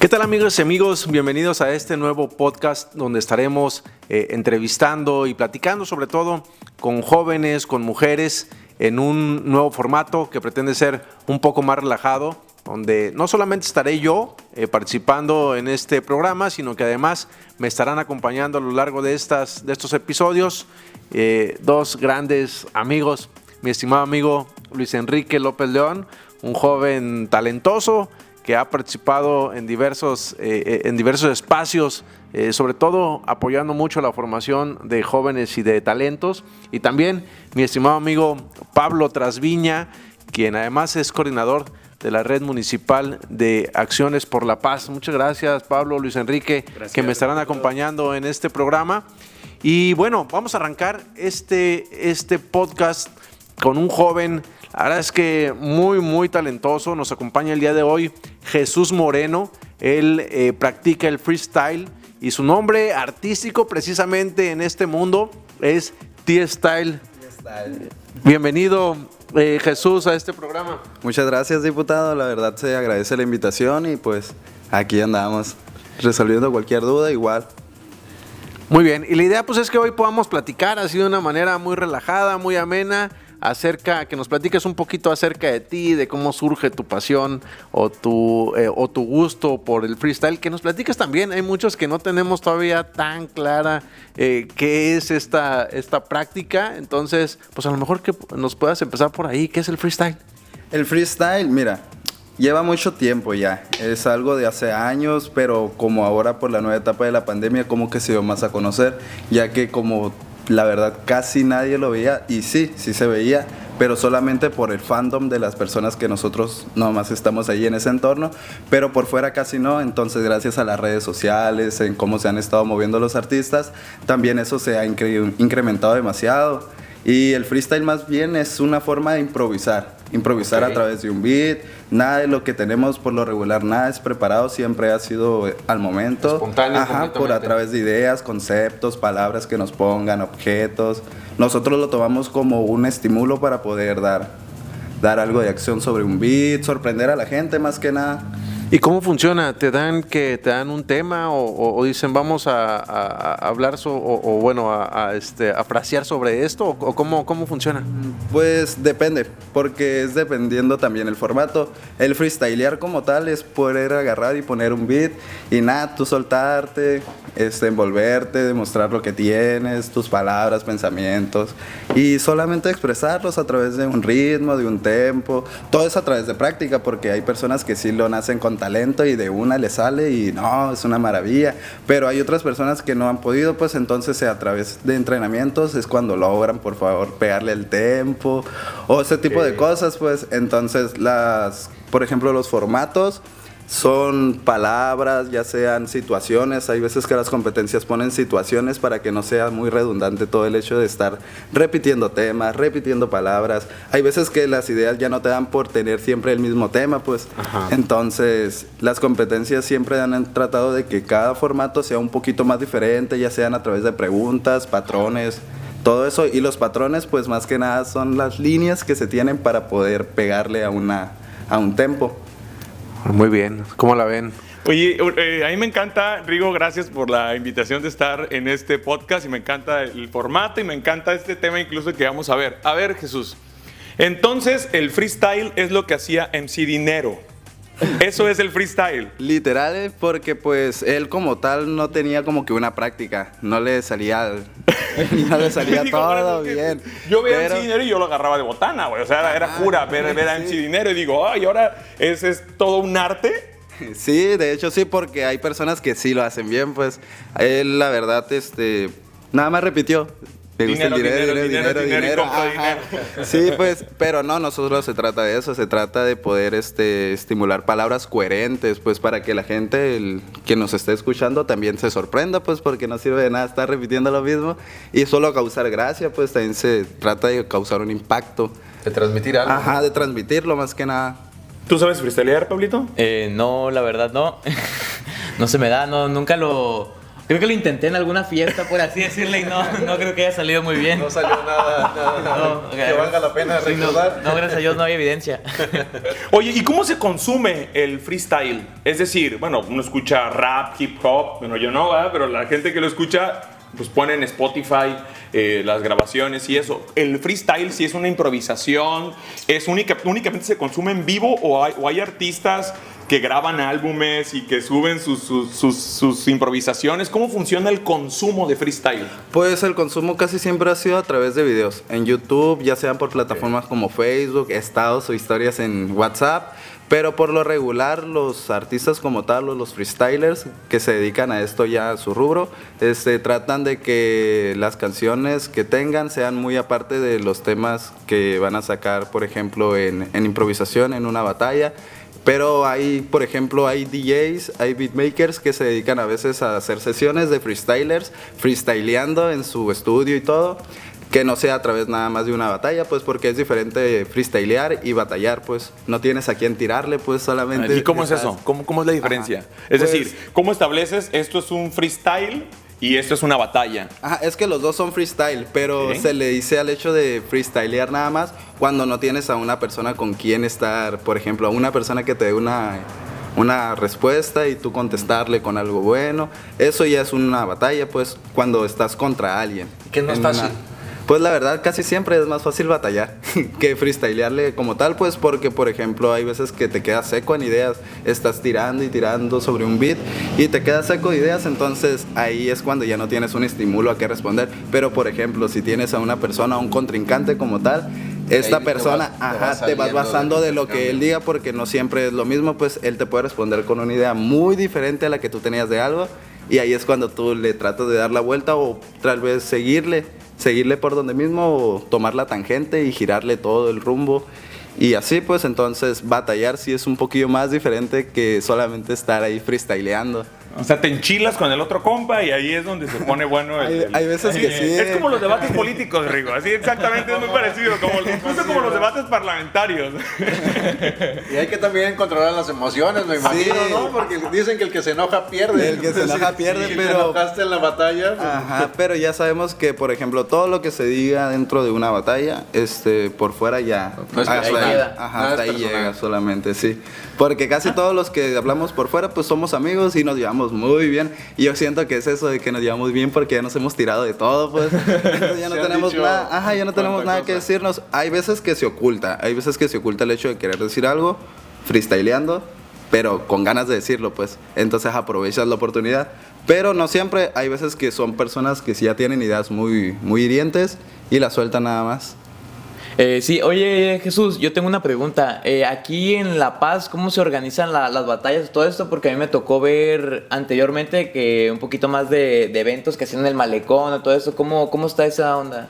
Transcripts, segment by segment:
¿Qué tal amigos y amigos? Bienvenidos a este nuevo podcast donde estaremos eh, entrevistando y platicando sobre todo con jóvenes, con mujeres, en un nuevo formato que pretende ser un poco más relajado, donde no solamente estaré yo eh, participando en este programa, sino que además me estarán acompañando a lo largo de, estas, de estos episodios eh, dos grandes amigos, mi estimado amigo Luis Enrique López León, un joven talentoso, que ha participado en diversos, eh, eh, en diversos espacios, eh, sobre todo apoyando mucho la formación de jóvenes y de talentos. Y también mi estimado amigo Pablo Trasviña, quien además es coordinador de la Red Municipal de Acciones por la Paz. Muchas gracias, Pablo, Luis Enrique, que me estarán acompañando en este programa. Y bueno, vamos a arrancar este, este podcast con un joven la verdad es que muy, muy talentoso. Nos acompaña el día de hoy Jesús Moreno. Él eh, practica el freestyle y su nombre artístico precisamente en este mundo es T-Style. Bienvenido eh, Jesús a este programa. Muchas gracias diputado, la verdad se agradece la invitación y pues aquí andamos resolviendo cualquier duda igual. Muy bien, y la idea pues es que hoy podamos platicar así de una manera muy relajada, muy amena acerca, que nos platiques un poquito acerca de ti, de cómo surge tu pasión o tu, eh, o tu gusto por el freestyle, que nos platiques también, hay muchos que no tenemos todavía tan clara eh, qué es esta, esta práctica, entonces, pues a lo mejor que nos puedas empezar por ahí, ¿qué es el freestyle? El freestyle, mira, Lleva mucho tiempo ya, es algo de hace años, pero como ahora por la nueva etapa de la pandemia como que se dio más a conocer, ya que como la verdad casi nadie lo veía y sí, sí se veía, pero solamente por el fandom de las personas que nosotros nomás estamos ahí en ese entorno, pero por fuera casi no, entonces gracias a las redes sociales, en cómo se han estado moviendo los artistas, también eso se ha incrementado demasiado. Y el freestyle más bien es una forma de improvisar, improvisar a través de un beat, nada de lo que tenemos por lo regular, nada es preparado, siempre ha sido al momento. Espontáneo. Ajá, por a través de ideas, conceptos, palabras que nos pongan, objetos. Nosotros lo tomamos como un estímulo para poder dar, dar algo de acción sobre un beat, sorprender a la gente más que nada. ¿Y cómo funciona? ¿Te dan que te dan un tema o, dicen vamos a, hablar o, bueno a, este a frasear sobre esto o cómo, cómo funciona? Pues depende, porque es dependiendo también el formato. El freestylear como tal es poder agarrar y poner un beat y nada, tú soltarte, este, envolverte, demostrar lo que tienes, tus palabras, pensamientos y solamente expresarlos a través de un ritmo, de un tempo. Todo es a través de práctica, porque hay personas que sí lo nacen con talento y de una le sale y no, es una maravilla. Pero hay otras personas que no han podido, pues entonces a través de entrenamientos es cuando logran, por favor, pegarle el tempo o ese tipo de cosas, pues entonces las, por ejemplo, los formatos son palabras, ya sean situaciones. Hay veces que las competencias ponen situaciones para que no sea muy redundante todo el hecho de estar repitiendo temas, repitiendo palabras. Hay veces que las ideas ya no te dan por tener siempre el mismo tema, pues. Entonces, las competencias siempre han tratado de que cada formato sea un poquito más diferente, ya sean a través de preguntas, patrones todo eso y los patrones pues más que nada son las líneas que se tienen para poder pegarle a una a un tempo. Muy bien, ¿cómo la ven? Oye, eh, a mí me encanta, Rigo, gracias por la invitación de estar en este podcast y me encanta el formato y me encanta este tema incluso que vamos a ver. A ver, Jesús, entonces el freestyle es lo que hacía MC Dinero. Eso es el freestyle. Literal, eh, porque pues él como tal no tenía como que una práctica, no le salía, no le salía todo bien. Yo veía a MC Dinero y yo lo agarraba de botana, güey. O sea, era, pura ver, ver a MC Dinero y digo, ay, ahora ese es todo un arte. Sí, de hecho sí, porque hay personas que sí lo hacen bien, pues él la verdad, este, nada más repitió, dinero, dinero, dinero, dinero, Sí, pues, pero no, no solo se trata de eso, se trata de poder este, estimular palabras coherentes, pues para que la gente el, que nos esté escuchando también se sorprenda, pues porque no sirve de nada estar repitiendo lo mismo y solo causar gracia, pues también se trata de causar un impacto. De transmitir algo. Ajá, de transmitirlo más que nada. ¿Tú sabes freestylear, Pablito? Eh, no, la verdad no. no se me da, no, nunca lo Creo que lo intenté en alguna fiesta, por así decirle, y no, no creo que haya salido muy bien. No salió nada, nada, nada No, que valga la pena Sí, recordar. no, gracias a Dios no hay evidencia. Oye, ¿y cómo se consume el freestyle? Es decir, bueno, uno escucha rap, hip hop, bueno, yo no, ¿verdad? pero la gente que lo escucha, pues pone en Spotify eh, las grabaciones y eso. ¿El freestyle si es una improvisación? ¿Es única, únicamente se consume en vivo o hay, o hay artistas que graban álbumes y que suben sus, sus, sus- sus improvisaciones? ¿Cómo funciona el consumo de freestyle? Pues el consumo casi siempre ha sido a través de videos. En YouTube, ya sean por plataformas como Facebook, estados o historias en WhatsApp. Pero por lo regular, los artistas como tal, los freestylers que se dedican a esto ya a su rubro, este, tratan de que las canciones que tengan sean muy aparte de los temas que van a sacar, por ejemplo, en, en improvisación, en una batalla. Pero hay, por ejemplo, hay DJs, hay beatmakers que se dedican a veces a hacer sesiones de freestylers, freestyleando en su estudio y todo, que no sea a través nada más de una batalla, pues porque es diferente freestylear y batallar, pues no tienes a quién tirarle, pues solamente... ¿Y cómo es estás- eso? ¿Cómo, cómo es la diferencia? Ajá. Es Pues- decir, ¿cómo estableces esto es un freestyle y esto es una batalla? Ajá, es que los dos son freestyle, pero se le dice al hecho de freestylear nada más cuando no tienes a una persona con quien estar, por ejemplo, a una persona que te dé una, una respuesta y tú contestarle con algo bueno. Eso ya es una batalla, pues, cuando estás contra alguien. ¿Qué es más En fácil? Pues la verdad casi siempre es más fácil batallar que freestylearle como tal, pues porque por ejemplo hay veces que te quedas seco en ideas, estás tirando y tirando sobre un beat y te quedas seco de ideas, entonces ahí es cuando ya no tienes un estímulo a qué responder. Pero por ejemplo, si tienes a una persona, a un contrincante como tal, esta Ahí te persona, vas- te ajá, vas te vas basando de de lo que él diga porque no siempre es lo mismo, pues él te puede responder con una idea muy diferente a la que tú tenías de algo y ahí es cuando tú le tratas de dar la vuelta o tal vez seguirle, seguirle por donde mismo tomar la tangente y girarle todo el rumbo. Y así pues entonces batallar sí es un poquillo más diferente que solamente estar ahí freestyleando. O sea, te enchilas con el otro compa y ahí es donde se pone bueno el... Hay- el- hay veces que sí. Es como los debates políticos, Rigo. Así exactamente, es muy parecido. Como, incluso como los debates parlamentarios. Y hay que también controlar las emociones, me imagino, Sí. ¿no? Porque dicen que el que se enoja pierde. El que se enoja pierde, si pero- te enojaste en la batalla, pues, Ajá, pero ya sabemos que, por ejemplo, todo lo que se diga dentro de una batalla, este, por fuera ya. No es hasta ahí, queda. ajá, Nada hasta es ahí llega solamente, sí. Porque casi todos los que hablamos por fuera, pues somos amigos y nos llevamos muy bien. Y yo siento que es eso de que nos llevamos bien porque ya nos hemos tirado de todo, pues. Entonces ya no tenemos nada, ajá, ya no tenemos nada que cosa. decirnos. Hay veces que se oculta, hay veces que se oculta el hecho de querer decir algo, freestyleando, pero con ganas de decirlo, pues. Entonces aprovechas la oportunidad. Pero no siempre, hay veces que son personas que sí ya tienen ideas muy, muy hirientes y las sueltan nada más. Eh, sí, oye Jesús, yo tengo una pregunta. Eh, aquí en La Paz, ¿cómo se organizan la- las batallas? Todo esto porque a mí me tocó ver anteriormente que un poquito más de, eventos que hacían en el malecón todo eso. ¿Cómo, cómo está esa onda?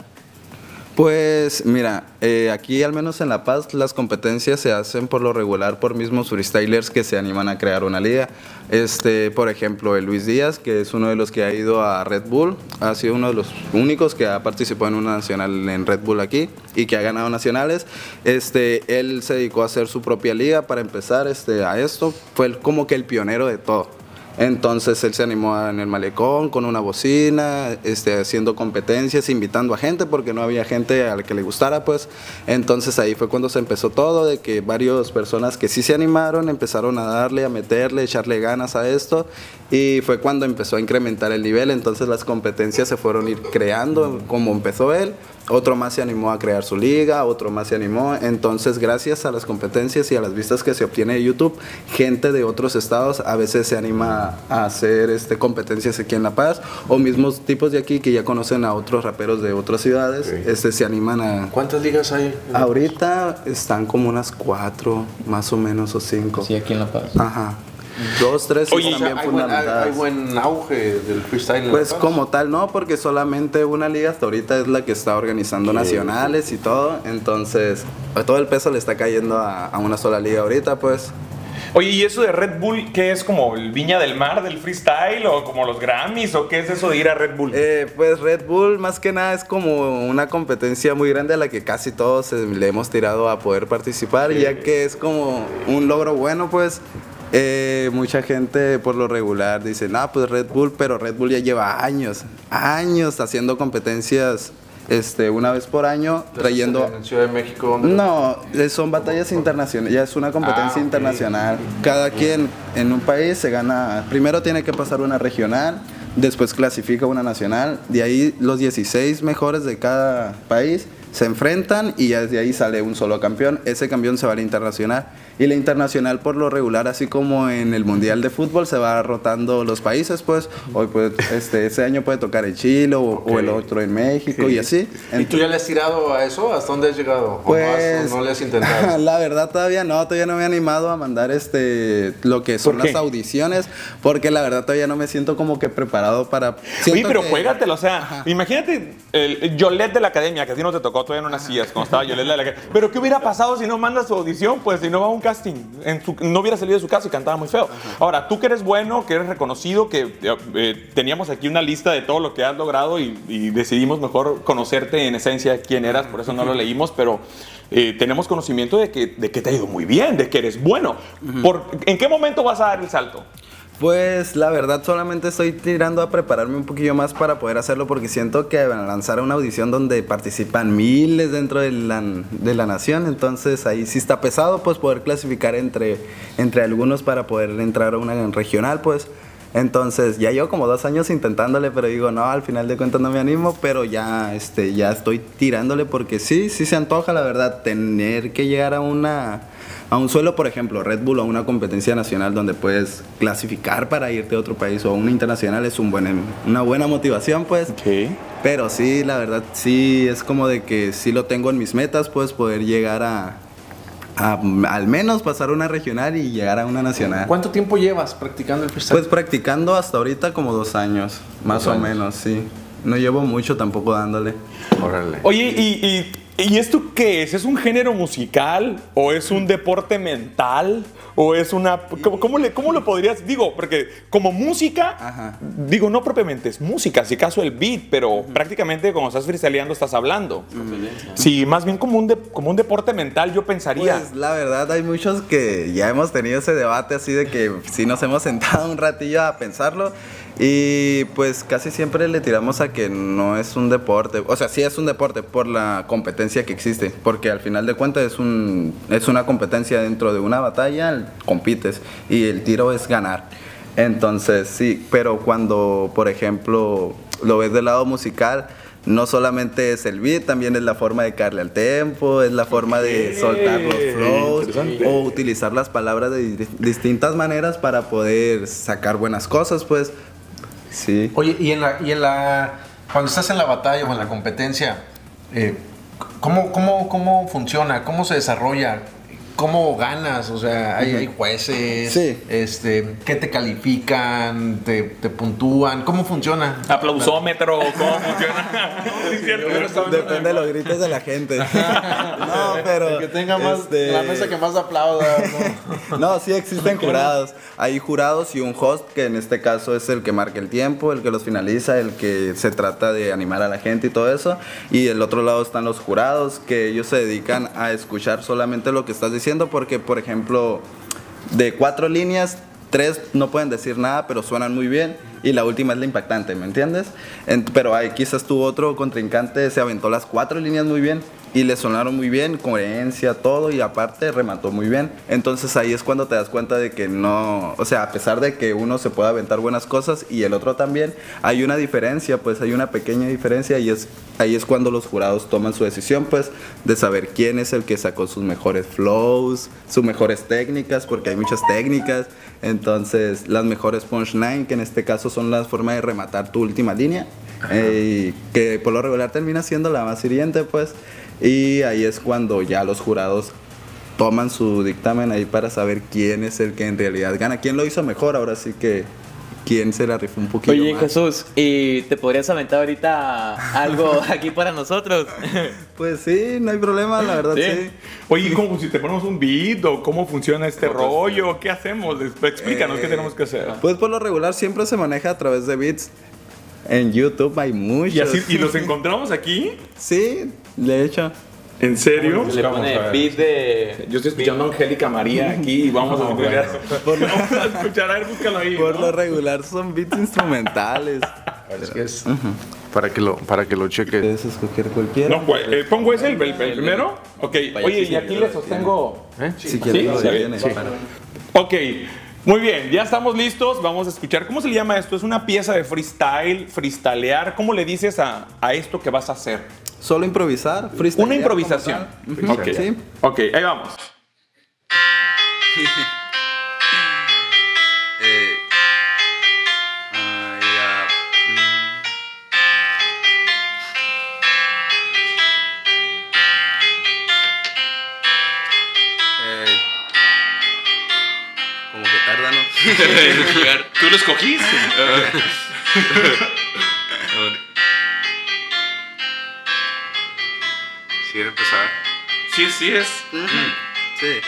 Pues mira, eh, aquí al menos en La Paz las competencias se hacen por lo regular por mismos freestylers que se animan a crear una liga. Este, por ejemplo, el Luis Díaz, que es uno de los que ha ido a Red Bull, ha sido uno de los únicos que ha participado en una nacional en Red Bull aquí y que ha ganado nacionales. Este, él se dedicó a hacer su propia liga para empezar este, a esto. Fue como que el pionero de todo. Entonces él se animó en el malecón con una bocina, este, haciendo competencias, invitando a gente porque no había gente a la que le gustara, pues. Entonces ahí fue cuando se empezó todo, de que varias personas que sí se animaron empezaron a darle, a meterle, echarle ganas a esto y fue cuando empezó a incrementar el nivel. Entonces las competencias se fueron ir creando como empezó él. Otro más se animó a crear su liga, otro más se animó. Entonces, gracias a las competencias y a las vistas que se obtiene de YouTube, gente de otros estados a veces se anima a hacer este, competencias aquí en La Paz, o mismos tipos de aquí que ya conocen a otros raperos de otras ciudades, este, se animan a... ¿Cuántas ligas hay? Ahorita están como unas cuatro, más o menos, o cinco. Sí, aquí en La Paz. Ajá. Dos, tres Oye, están O sea, bien hay, buen, hay- hay buen auge del freestyle. en Pues como tal no, porque solamente una liga hasta ahorita es la que está organizando nacionales y todo, entonces todo el peso le está cayendo a, a una sola liga ahorita, pues. Oye, ¿y eso de Red Bull qué es como el Viña del Mar del freestyle o como los Grammys o qué es eso de ir a Red Bull? Eh, pues Red Bull más que nada es como una competencia muy grande a la que casi todos eh, le hemos tirado a poder participar, ya que es como un logro bueno, pues Eh, mucha gente por lo regular dice, no, pues Red Bull, pero Red Bull ya lleva años, años haciendo competencias este, una vez por año, trayendo... ¿En Ciudad de México? No, eh, son batallas internacionales, ya es una competencia Ah, internacional. Cada quien en un país se gana, primero tiene que pasar una regional, después clasifica una nacional, de ahí los 16 mejores de cada país se enfrentan y ya de ahí sale un solo campeón. Ese campeón se va a la internacional. Y la internacional por lo regular, así como en el Mundial de Fútbol, se va rotando los países, pues hoy puede, este, ese año puede tocar en Chile o, o el otro en México y así. ¿Y tú ya le has tirado a eso? ¿Hasta dónde has llegado? ¿O no, has- Pues o no le has intentado? la verdad todavía no, todavía no me he animado a mandar este lo que son las audiciones, porque la verdad todavía no me siento como que preparado para. Siento pero que- juégatelo, o sea, imagínate el, Yolette de la academia, que a ti no te tocó, todavía no nacías cuando estaba Yolette de la academia. Pero ¿qué hubiera pasado si no manda su audición? Pues si no va a un casting, en su- no hubiera salido de su casa y cantaba muy feo. Ahora, tú que eres bueno, que eres reconocido, que eh, eh, teníamos aquí una lista de todo lo que has logrado y, y decidimos mejor conocerte en esencia quién eras, por eso no lo leímos, pero eh, tenemos conocimiento de que, de que te ha ido muy bien, de que eres bueno. Por, ¿En qué momento vas a dar el salto? Pues la verdad solamente estoy tirando a prepararme un poquillo más para poder hacerlo porque siento que van a lanzar una audición donde participan miles dentro de la, de la nación, entonces ahí sí está pesado pues poder clasificar entre, entre algunos para poder entrar a una regional pues. Entonces ya llevo como dos años intentándole, pero digo, no, al final de cuentas no me animo, pero ya, este, ya estoy tirándole porque sí, sí se antoja la verdad tener que llegar a una a un suelo, por ejemplo, Red Bull o a una competencia nacional donde puedes clasificar para irte a otro país o a una internacional es un buen, una buena motivación, pues. Pero sí, la verdad, sí, es como de que sí lo tengo en mis metas, pues poder llegar a, a al menos pasar una regional y llegar a una nacional. ¿Cuánto tiempo llevas practicando el freestyle? Pues practicando hasta ahorita como dos años, más Dos o años. menos, sí. No llevo mucho tampoco dándole. Órale. Oye, ¿y, y, y esto qué es? ¿Es un género musical? ¿O es un deporte mental? ¿O es una... ¿Cómo, cómo le, cómo lo podrías...? Digo, porque como música, Ajá. digo, no propiamente es música, si acaso el beat, pero prácticamente cuando estás freestyleando estás hablando. Sí, más bien como un, de- como un deporte mental yo pensaría. Pues la verdad hay muchos que ya hemos tenido ese debate así de que sí nos hemos sentado un ratillo a pensarlo y pues casi siempre le tiramos a que no es un deporte, o sea, sí es un deporte por la competencia que existe, porque al final de cuentas es un es una competencia dentro de una batalla, compites y el tiro es ganar. Entonces, sí, pero cuando, por ejemplo, lo ves del lado musical, no solamente es el beat, también es la forma de caerle al tempo, es la forma de soltar los flows o utilizar las palabras de di- distintas maneras para poder sacar buenas cosas, pues. Sí. Oye, y en la, y en la cuando estás en la batalla o en la competencia, eh, ¿cómo, cómo, ¿cómo funciona? ¿Cómo se desarrolla? ¿Cómo ganas? O sea, hay, hay jueces, Sí. este, ¿qué te califican? Te, te puntúan? ¿Cómo funciona? Aplausómetro, ¿cómo funciona? Sí, cierto. Depende de los gritos de la gente. no, pero. El que tenga más, este, la mesa que más aplauda. ¿no? No, sí existen jurados. Hay jurados y un host que en este caso es el que marca el tiempo, el que los finaliza, el que se trata de animar a la gente y todo eso. Y del otro lado están los jurados que ellos se dedican a escuchar solamente lo que estás diciendo porque, por ejemplo, de cuatro líneas, tres no pueden decir nada, pero suenan muy bien. Y la última es la impactante, ¿me entiendes? En- pero ahí quizás tu otro contrincante se aventó las cuatro líneas muy bien y le sonaron muy bien, coherencia, todo, y aparte remató muy bien. Entonces ahí es cuando te das cuenta de que no, o sea, a pesar de que uno se puede aventar buenas cosas y el otro también, hay una diferencia, pues hay una pequeña diferencia y es ahí es cuando los jurados toman su decisión, pues, de saber quién es el que sacó sus mejores flows, sus mejores técnicas, porque hay muchas técnicas. Entonces, las mejores punchline, que en este caso son las formas de rematar tu última línea, eh, que por lo regular termina siendo la más hiriente, pues. Y ahí es cuando ya los jurados toman su dictamen ahí para saber quién es el que en realidad gana, quién lo hizo mejor, ahora sí que quién se la rifó un poquito Oye, más. Jesús, ¿y te podrías aventar ahorita algo aquí para nosotros? Pues sí, no hay problema, la verdad sí. Oye, ¿cómo si te ponemos un beat o cómo funciona este rollo? ¿Qué hacemos? Explícanos qué Eh, tenemos que hacer. Pues por lo regular siempre se maneja a través de beats. En YouTube hay muchos. Y así y los encontramos aquí. Sí, de hecho. ¿En serio? Le pone beat de. Yo estoy escuchando a Angélica María aquí y vamos a escuchar. Vamos a escuchar, a ver, búscalo ahí. Por ¿no? lo regular son beats instrumentales. Es que es para que lo para que lo cheque. Puedes escoger cualquiera. No, güey, eh, pongo ese, el, el- el primero. Ok, oye, y aquí le sostengo. Si quieres, Sí, bien. tiene. Ok, muy bien, ya estamos listos. Vamos a escuchar. ¿Cómo se le llama esto? ¿Es una pieza de freestyle, freestylear? ¿Cómo le dices a, a esto que vas a hacer? Solo improvisar, freestyle. Una improvisación. Ok, Sí. ok, ahí vamos. ¿Tú lo escogiste? ¿Quiere empezar? Sí, sí es. Sí.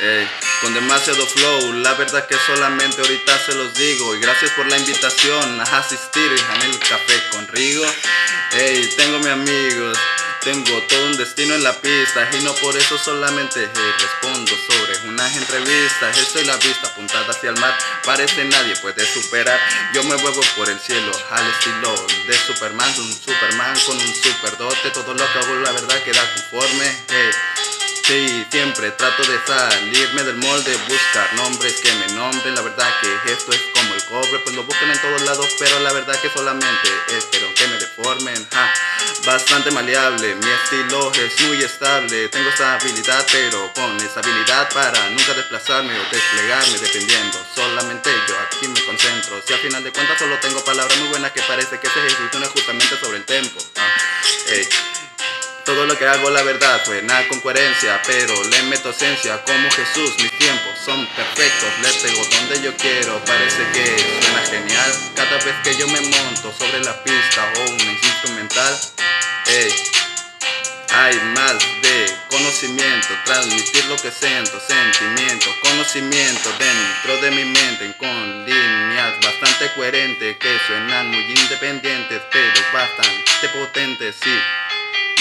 Ey, con demasiado flow, la verdad que solamente ahorita se los digo. Y gracias por la invitación a asistir en el café con Rigo. Ey, tengo mis amigos, tengo todo un destino en la pista. Y no por eso solamente hey, respondo sobre unas entrevistas. Estoy la vista apuntada hacia el mar, parece nadie puede superar. Yo me muevo por el cielo al estilo de Superman, un Superman con un superdote. Todo lo que hago, la verdad, queda conforme. Hey. Sí, siempre trato de salirme del molde, buscar nombres que me nombren. La verdad que esto es como el cobre, pues lo buscan en todos lados, pero la verdad que solamente espero que me deformen. Bastante maleable, mi estilo es muy estable. Tengo esa habilidad, pero con esa habilidad para nunca desplazarme o desplegarme, dependiendo. Solamente yo aquí me concentro. Si al final de cuentas solo tengo palabras muy buenas que parece que se ejecutan justamente sobre el tempo. Todo lo que hago la verdad suena con coherencia, pero le meto esencia como Jesús. Mis tiempos son perfectos, le pego donde yo quiero. Parece que suena genial cada vez que yo me monto sobre la pista o un instrumental. Ey, hay más de conocimiento, transmitir lo que siento, sentimiento, conocimiento dentro de mi mente con líneas bastante coherentes que suenan muy independientes, pero bastante potentes, sí.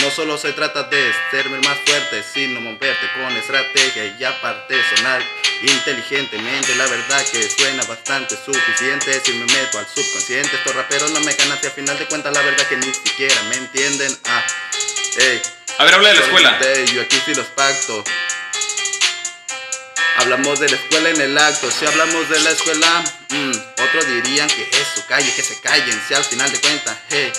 No solo se trata de ser más fuerte, sino moverte con estrategia y aparte sonar inteligentemente. La verdad que suena bastante suficiente si me meto al subconsciente. Estos raperos no me ganan y al final de cuentas la verdad que ni siquiera me entienden. Ah, ey. A ver, habla de la escuela. Yo aquí sí los pacto. Hablamos de la escuela en el acto, si hablamos de la escuela, mm, otros dirían que eso, calle, que se callen, si al final de cuentas, hey,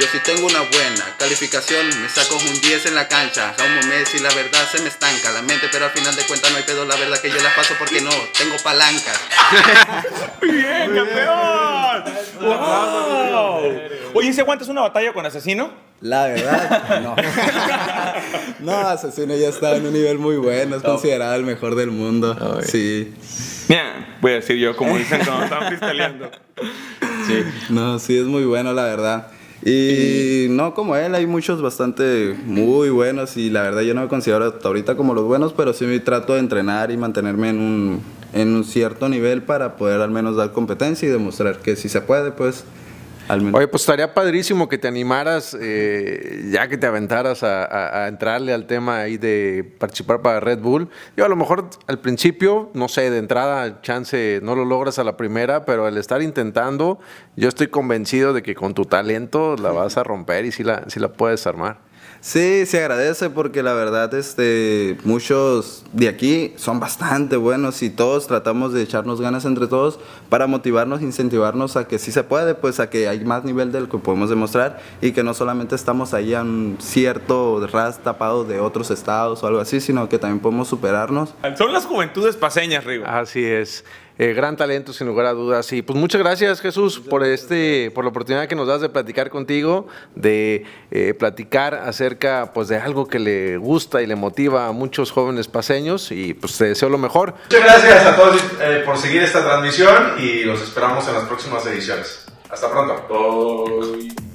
yo sí tengo una buena calificación, me saco un 10 en la cancha, como Messi, la verdad se me estanca la mente, pero al final de cuentas no hay pedo, la verdad que yo la paso porque no, tengo palancas. ¡Muy bien, campeón! ¡Wow! Oye, ¿se aguantas una batalla con asesino? La verdad, no. no, Asesino ya está en un nivel muy bueno, es considerado el mejor del mundo. Sí. Mira, voy a decir yo, como dicen cuando están freestyleando. Sí. No, sí, es muy bueno, la verdad. Y no como él, hay muchos bastante muy buenos y la verdad yo no me considero hasta ahorita como los buenos, pero sí me trato de entrenar y mantenerme en un, en un cierto nivel para poder al menos dar competencia y demostrar que si se puede, pues al menos. Oye, pues estaría padrísimo que te animaras, eh, ya que te aventaras a, a- a entrarle al tema ahí de participar para Red Bull. Yo a lo mejor al principio, no sé, de entrada, chance no lo logras a la primera, pero al estar intentando, yo estoy convencido de que con tu talento la vas a romper y sí la, sí la puedes armar. Sí, se agradece porque la verdad este, muchos de aquí son bastante buenos y todos tratamos de echarnos ganas entre todos para motivarnos, incentivarnos a que sí se puede, pues a que hay más nivel del que podemos demostrar y que no solamente estamos ahí a un cierto ras tapado de otros estados o algo así, sino que también podemos superarnos. Son las juventudes paseñas, Rigo. Así es. Eh, gran talento, sin lugar a dudas. Y pues muchas gracias, Jesús, por este, por la oportunidad que nos das de platicar contigo, de eh, platicar acerca pues de algo que le gusta y le motiva a muchos jóvenes paseños. Y pues te deseo lo mejor. Muchas gracias a todos eh, por seguir esta transmisión y los esperamos en las próximas ediciones. Hasta pronto. Bye.